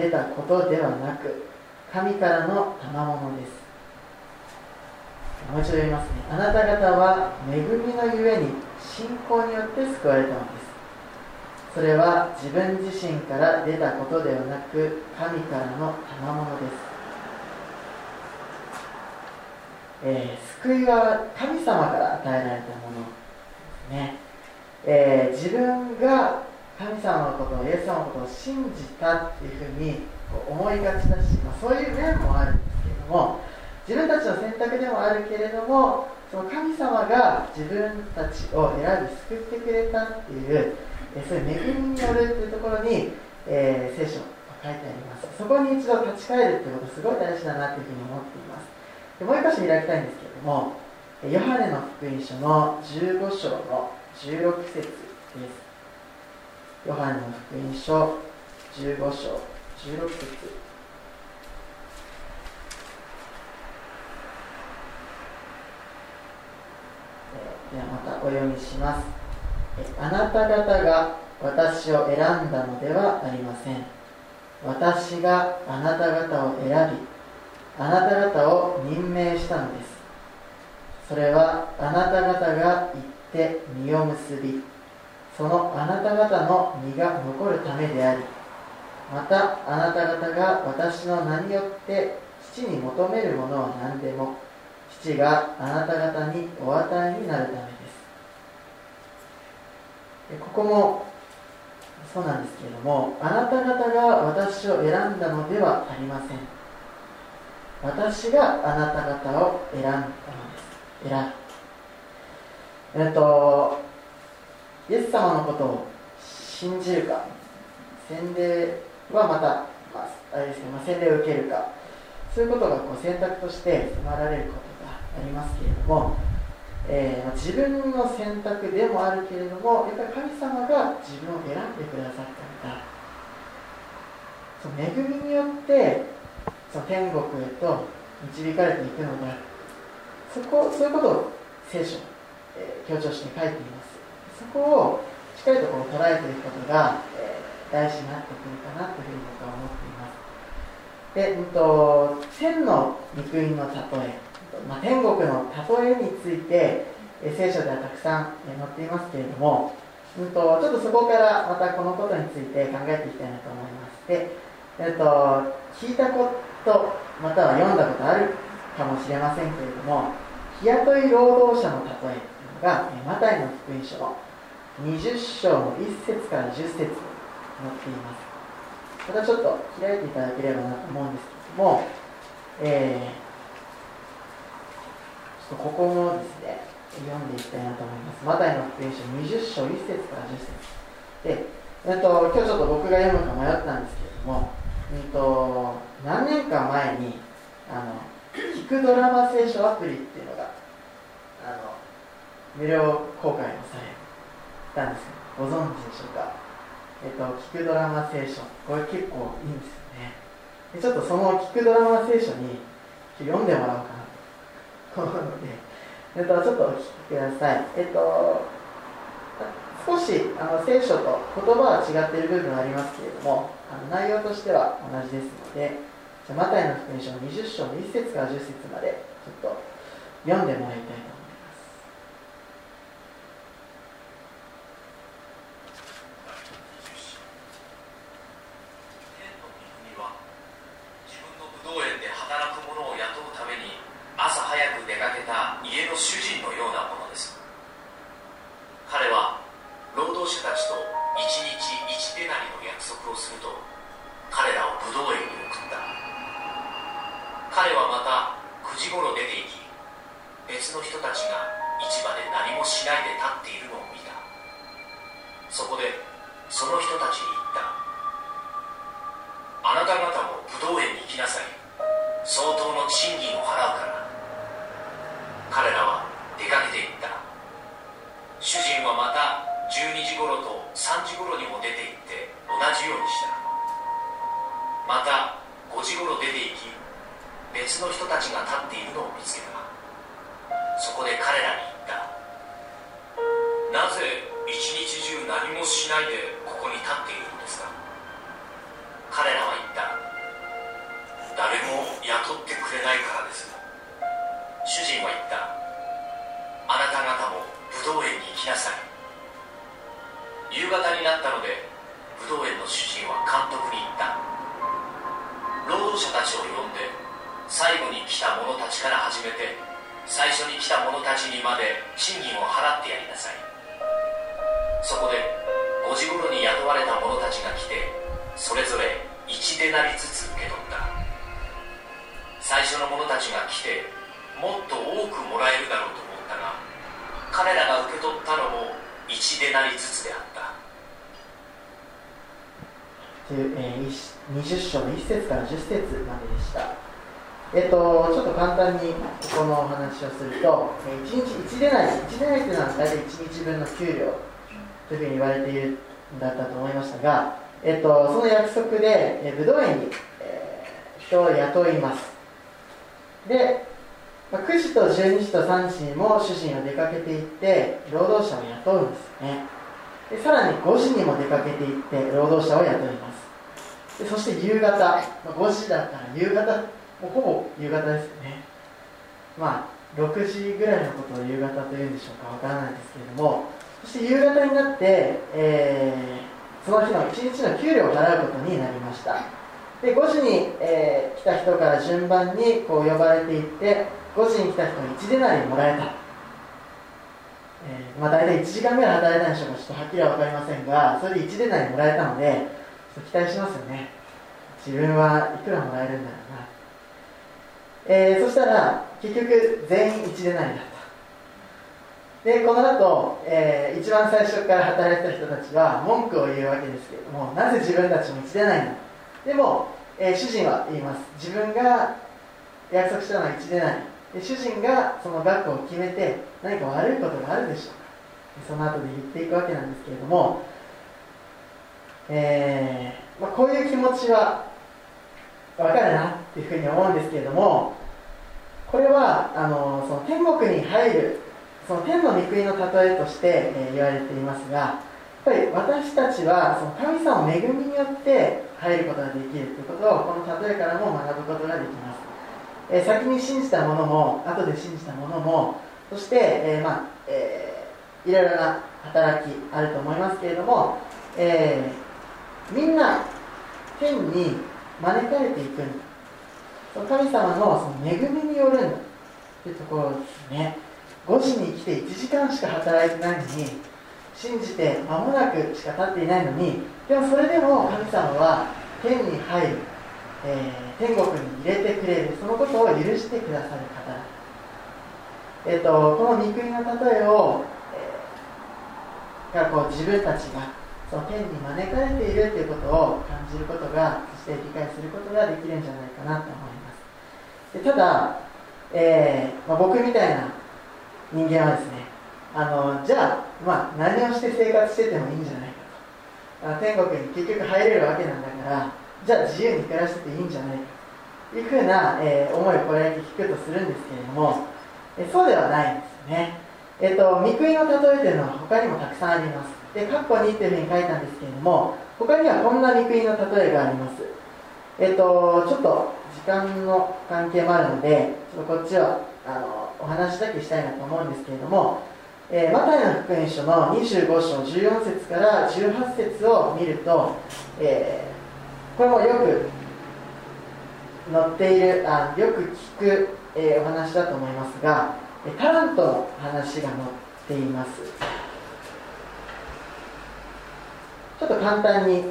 出たことではなく神からの賜物です。もう一度言いますね。あなた方は恵みのゆえに信仰によって救われたのです。それは自分自身から出たことではなく神からの賜物です、えー、救いは神様から与えられたものですね、えー、自分が神様のことをイエス様のことを信じたっていうふうに思いがちだし、まあ、そういう面もあるんですけれども自分たちの選択でもあるけれどもその神様が自分たちを選び救ってくれたっていうそういう恵みによるっていうところに、えー、聖書書いてあります。そこに一度立ち返るっていうことすごい大事だなというふうに思っています。でもう一箇所開きたいんですけれどもヨハネの福音書の15章の16節です。ヨハネの福音書15章16節。ではまたお読みします。あなた方が私を選んだのではありません。私があなた方を選びあなた方を任命したのです。それはあなた方が行って実を結びそのあなた方の実が残るためでありまたあなた方が私の名によって父に求めるものは何でも父があなた方にお与えになるためです。ここもそうなんですけれどもあなた方が私を選んだのではありません。私があなた方を選んだのです。選ぶ。えっとイエス様のことを信じるか洗礼はまた、まあ、あれですね、まあ、洗礼を受けるかそういうことがこう選択として迫られることがありますけれども、えー、自分の選択でもあるけれどもやっぱり神様が自分を選んでくださったんだ。その恵みによってその天国へと導かれていくのであるそこそういうことを聖書、えー、強調して書いています。そこをしっかりとこう捉えていくことが、えー、大事になってくるかなというふうに僕は思っています。で、うんと、天の御国の例えまあ、天国の例えについて、え聖書ではたくさん載っていますけれども、うんと、ちょっとそこからまたこのことについて考えていきたいなと思いましてえっと、聞いたことまたは読んだことあるかもしれませんけれども日雇い労働者の例えというのがマタイの福音書。20章の1節から10節載っていますまたちょっと開いていただければなと思うんですけれども、えーここもですね、読んでいきたいなと思います。マタイの福音書20章1節から10節で、えっと、今日ちょっと僕が読むか迷ったんですけれども、うんと、何年か前に、あの、聞くドラマ聖書アプリっていうのが、あの、無料公開をされたんですご存知でしょうか？えっと、聞くドラマ聖書。これ結構いいんですよね。でちょっとその聞くドラマ聖書に読んでもらおうかなと思うので、えっと、ちょっとお聞きください。えっと、少しあの聖書と言葉は違っている部分はありますけれども、あの内容としては同じですので、じゃマタイの福音書の20章の1節から10節までちょっと読んでもらいたいと思います。夕方になったので武道園の主人は監督に言った。労働者たちを呼んで最後に来た者たちから始めて最初に来た者たちにまで賃金を払ってやりなさい。そこで5時頃に雇われた者たちが来てそれぞれ1デナリずつ受け取った。最初の者たちが来てもっと多くもらえるだろうと思ったが彼らが受け取ったのも1デナリずつであったという、えー、20章の1節から10節まででしたえっと、ちょっと簡単にこのお話をすると、1日1デナリ、1デナリというのは大体1日分の給料というふうに言われているんだったと思いましたが、えっと、その約束で、えブドウ園に、えー、人を雇います。で、まあ、9時と12時と3時にも主人は出かけていって、労働者を雇うんですね。でさらに5時にも出かけていって、労働者を雇います。でそして夕方、まあ、5時だったら夕方もうほぼ夕方ですよね。まあ6時ぐらいのことを夕方というんでしょうかわからないですけれども。そして夕方になって、えー、その日の一日の給料を払うことになりました。で5時に、えー、来た人から順番にこう呼ばれていって5時に来た人に1デナリもらえた、えー、まあ、大体1時間ぐらい働いたんでしょうかちょっとはっきりは分かりませんがそれで1デナリもらえたので期待しますよね。自分はいくらもらえるんだろうな。えー、そしたら結局全員1でないだった。でこの後、えー、一番最初から働いた人たちは文句を言うわけですけれどもなぜ自分たちも1でないの？でも、えー、主人は言います。自分が約束したのは1でない主人がその額を決めて何か悪いことがあるでしょうか。その後で言っていくわけなんですけれども、えーまあ、こういう気持ちは分かるなっていうふうに思うんですけれどもこれはあのその天国に入るその天の御国の例えとして、えー、言われていますがやっぱり私たちはその神様の恵みによって入ることができるということをこの例えからも学ぶことができます、え、先に信じたものも後で信じたものもそして、え、まあえー、いろいろな働きあると思いますけれども、えー、みんな天に招かれていくんだ神様のその恵みによるんだというところですね。5時に来て1時間しか働いてないのに信じて間もなくしか経っていないのにでもそれでも神様は天に入る、えー、天国に入れてくれるそのことを許してくださる方。えーと、この御国の例えを、えー、がこう自分たちがその天に招かれているということを感じることがそして理解することができるんじゃないかなと思います。でただ、えーまあ、僕みたいな人間はですねあのじゃあ、まあ、何をして生活しててもいいんじゃないかと。あ天国に結局入れるわけなんだからじゃあ自由に暮らしてていいんじゃない？かというふうな、えー、思いをこれだけ聞くとするんですけれども、えそうではないんですよね。えっ、ー、と御国の例えというのは他にもたくさんあります。で括弧2というふうに書いたんですけれども他にはこんな御国の例えがあります。えっ、ー、とちょっと時間の関係もあるのでちょっとこっちはあのお話だけしたいなと思うんですけれども、えー、マタイの福音書の25章14節から18節を見ると、えー、これもよく載っているあよく聞く、えー、お話だと思いますがタラントの話が載っています。ちょっと簡単に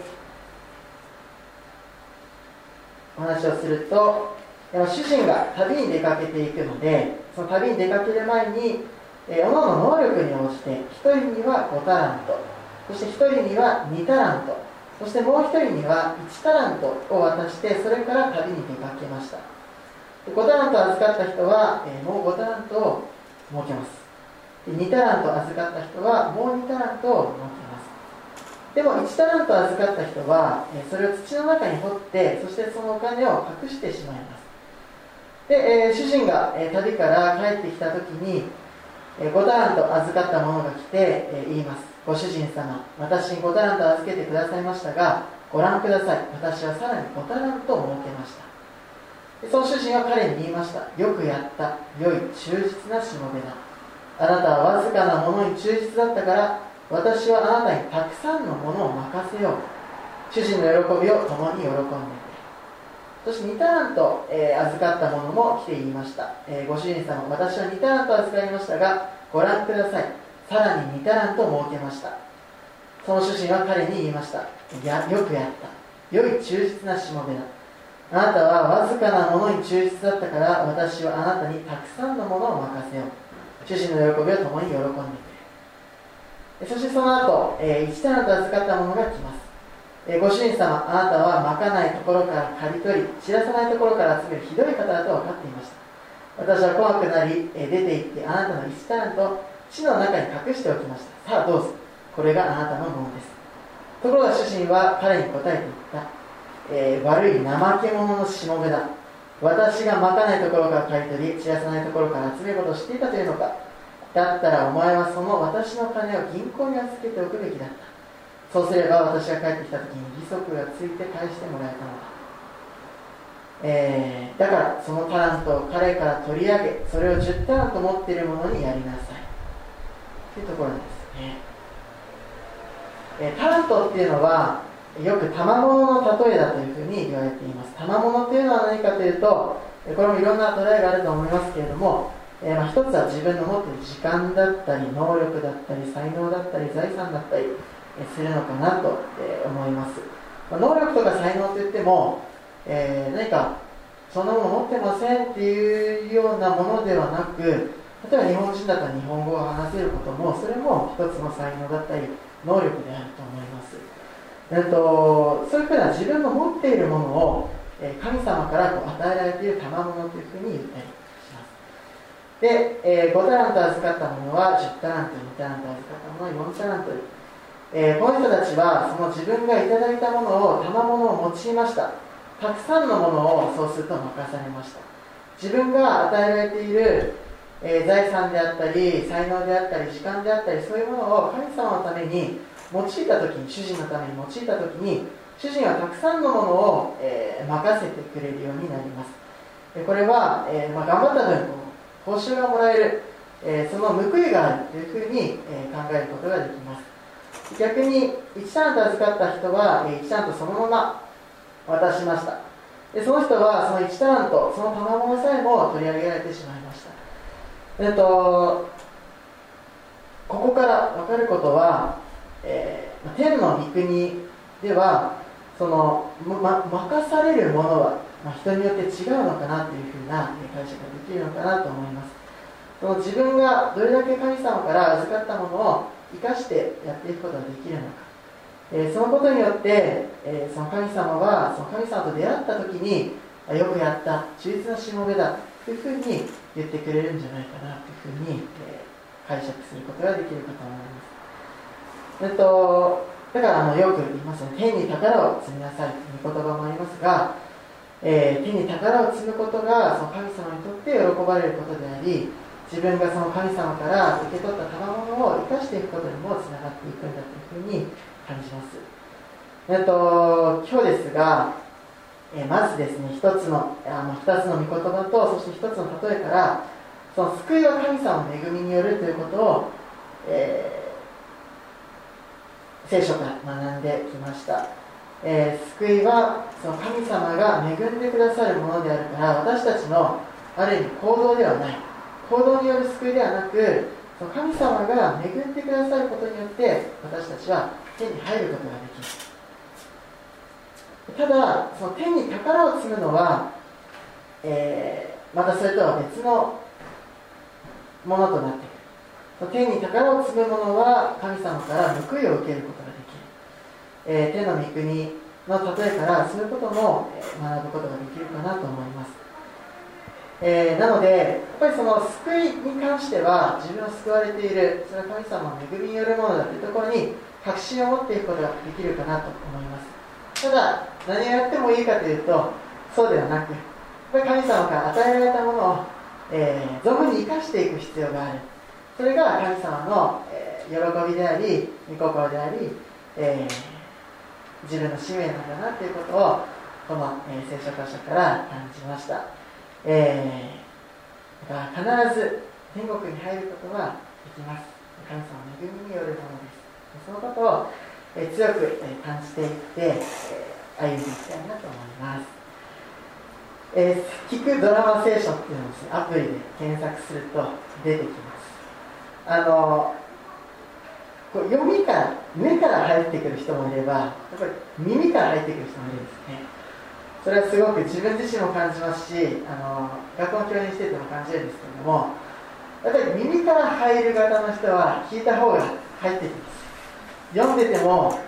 お話をすると主人が旅に出かけていくのでその旅に出かける前にえ各々の能力に応じて1人には5タラントそして1人には2タラント。そしてもう1人には1タラントを渡してそれから旅に出かけました。5タラント預かった人は、えもう5タラントを設けます。2タラント預かった人はもう2タラントを設けます。でも1タラント預かった人はそれを土の中に掘ってそしてそのお金を隠してしまいます。で、えー、主人が、え旅から帰ってきた時に、え5タラント預かった者が来て、え言います。ご主人様私に5タラント預けてくださいましたがご覧ください。私はさらに5タラントを設けました。でその主人は彼に言いました。よくやった。良い忠実なしもべだ。あなたはわずかなものに忠実だったから私はあなたにたくさんのものを任せよう。主人の喜びを共に喜んでくれ。そして2タラント、えー、預かった者も来て言いました、えー、ご主人様私は2タラント預かりましたがご覧ください。さらに2タラント設けました。その主人は彼に言いました。やよくやった。良い忠実なしもべだあなたはわずかなものに忠実だったから私はあなたにたくさんのものを任せよう。主人の喜びを共に喜んでくれそしてその後、えー、1タラント預かったものが来ます、え、ご主人様あなたはまかないところから刈り取り知らさないところから集めるひどい方だと分かっていました。私は怖くなり、え、出て行ってあなたの1タラント地の中に隠しておきました。さあどうぞ。これがあなたのものです。ところが主人は彼に答えて言った、えー、悪い怠け者のしもべだ。私がまかないところから買い取り散らさないところから集めることを知っていたというのか。だったらお前はその私の金を銀行に預けておくべきだった。そうすれば私が帰ってきた時に利息がついて返してもらえたのだ。えー、だからそのタラントを彼から取り上げそれを10タラント持っている者にやりなさい。というところですね、え、タラントっていうのはよく賜物の例えだというふうに言われています。賜物っていうのは何かというとこれもいろんな捉えがあると思いますけれども、え、まあ、一つは自分の持っている時間だったり能力だったり才能だったり財産だったりするのかなと思います、まあ、能力とか才能といってもえー、何かそんなもの持ってませんっていうようなものではなく例えば日本人だったら日本語を話せることもそれも一つの才能だったり能力であると思います、えーと、そういうふうな自分の持っているものを、神様からこう与えられている賜物というふうに言ったりします。で、えー、5タラント預かったものは10タラント2タラント預かったものは4タラント。えー、この人たちはその自分がいただいたものを賜物を用いました。たくさんのものをそうすると任されました。自分が与えられている、えー、財産であったり才能であったり時間であったりそういうものを神様のために用いた時に主人のために用いた時に主人はたくさんのものを、えー、任せてくれるようになります。これは、えー、まあ、頑張った分報酬がもらえる、えその報いがあるというふうに、え考えることができます。逆に1ターンと預かった人は1ターンとそのまま渡しました。でその人はその1タラントその賜物さえも取り上げられてしまいましたえっとここから分かることは、えー、天の御国ではその、ま、任されるものは、ま、人によって違うのかなというふうな解釈ができるのかなと思います。その自分がどれだけ神様から預かったものを生かしてやっていくことができるのか。えー、そのことによって、えー、その神様はその神様と出会った時によくやった忠実なしもべだというふうに言ってくれるんじゃないかなというふうに、えー、解釈することができるかと思います。えっと、だからあのよく言いますね、天に宝を積みなさいという言葉もありますが、えー、天に宝を積むことがその神様にとって喜ばれることであり、自分がその神様から受け取った賜物を生かしていくことにもつながっていくんだというふうに感じます。えっと、今日ですが、えまずですね、一つの、あの二つの御言葉と、そして一つの例えから、その救いは神様の恵みによるということを、えー、聖書から学んできました。えー、救いはその神様が恵んでくださるものであるから私たちのある意味行動ではない行動による救いではなくその神様が恵んでくださることによって私たちは手に入ることができるただその手に宝を積むのは、えー、またそれとは別のものとなってくる。手に宝を積むものは神様から報いを受けることができる、えー、手の御国の例えからそういうことも学ぶことができるかなと思います。えー、なので、やっぱりその救いに関しては、自分を救われている、それは神様の恵みによるものだというところに、確信を持っていくことができるかなと思います。ただ何をやってもいいかというとそうではなく神様から与えられたものを、えー、存分に生かしていく必要がある。それが神様の、えー、喜びであり御心であり、えー、自分の使命なんだなということをこの、え聖書箇所から感じました、えー、だから必ず天国に入ることができます。神様の恵みによるものです。そのことを、強く、え感じていって、え歩んでいきたいなと思います、えー、聞くドラマ聖書っていうのをですねアプリで検索すると出てきます。あのこう読みから目から入ってくる人もいればやっぱり耳から入ってくる人もいるんですね。それはすごく自分自身も感じますしあの学校の教員してても感じるんですけれどもやっぱり耳から入る方の人は聞いた方が入ってき読んでても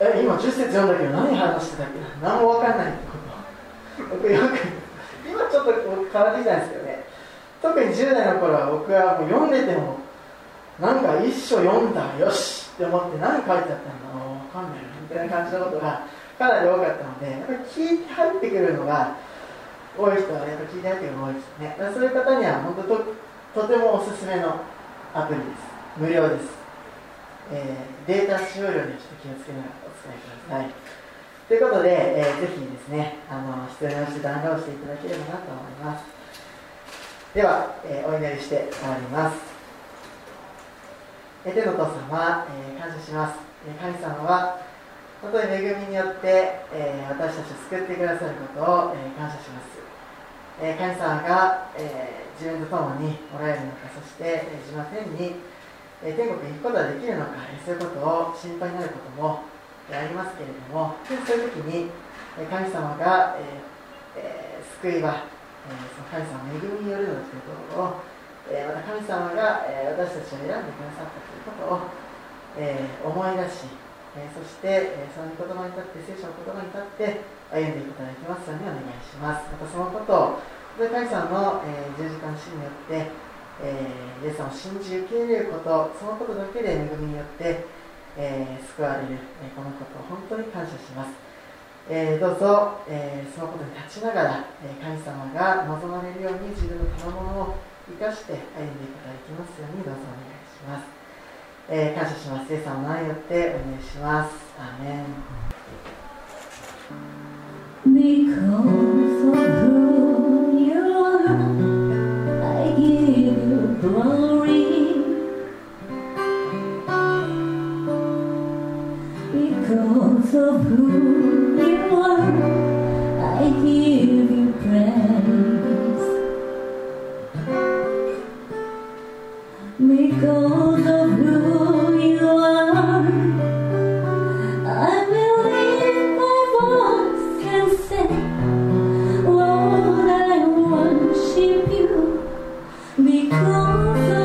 え今10節読んだけど何話してたっけ？何も分かんないってこと？僕よく今ちょっと変わってきたんですけどね。特に10代の頃は僕はもう読んでてもなんか一書読んだよしって思って何書いてあったんだろう分かんないみたいな感じのことがかなり多かったのでやっぱり聞いて入ってくるのが多い人はやっぱ聞いて入ってくるのが多いですね。そういう方には本当ととてもおすすめのアプリです。無料です、えー、データ使用量にちょっと気をつけながらお使いください。ということで、えー、ぜひですねあの必要に応じてダウンロードしていただければなと思います。では、えー、お祈りして終わります。天の父様、えー、感謝します、え神様は本当に恵みによって、えー、私たちを救ってくださることを、えー、感謝します、え神様が、え自分と共におられるのかそして、え自分は天に、天国に行くことができるのか、えそういうことを心配になることも、えありますけれどもそういう時に、え神様が、え救いは、えその神様の恵みによるのだということをえまた神様が、え私たちを選んでくださったということを、え思い出し、えそして、えその言葉に立って聖書の言葉に立って歩んでいただきますようにお願いします。またそのことを神様の、え十字架の死によって、えイエス様を信じ受け入れることそのことだけで恵みによって、え救われる、えこのことを本当に感謝します。えー、どうぞ、え、そのことに立ちながら、え、神様が望まれるように自分の賜物を生かして歩んでいただきますようにどうぞお願いします、え、感謝します。イエス様の名によってお願いします。アーメン。うん Because of who you are, I give you praise. because of who you are. I will lift my voice and say, I worship you because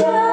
show.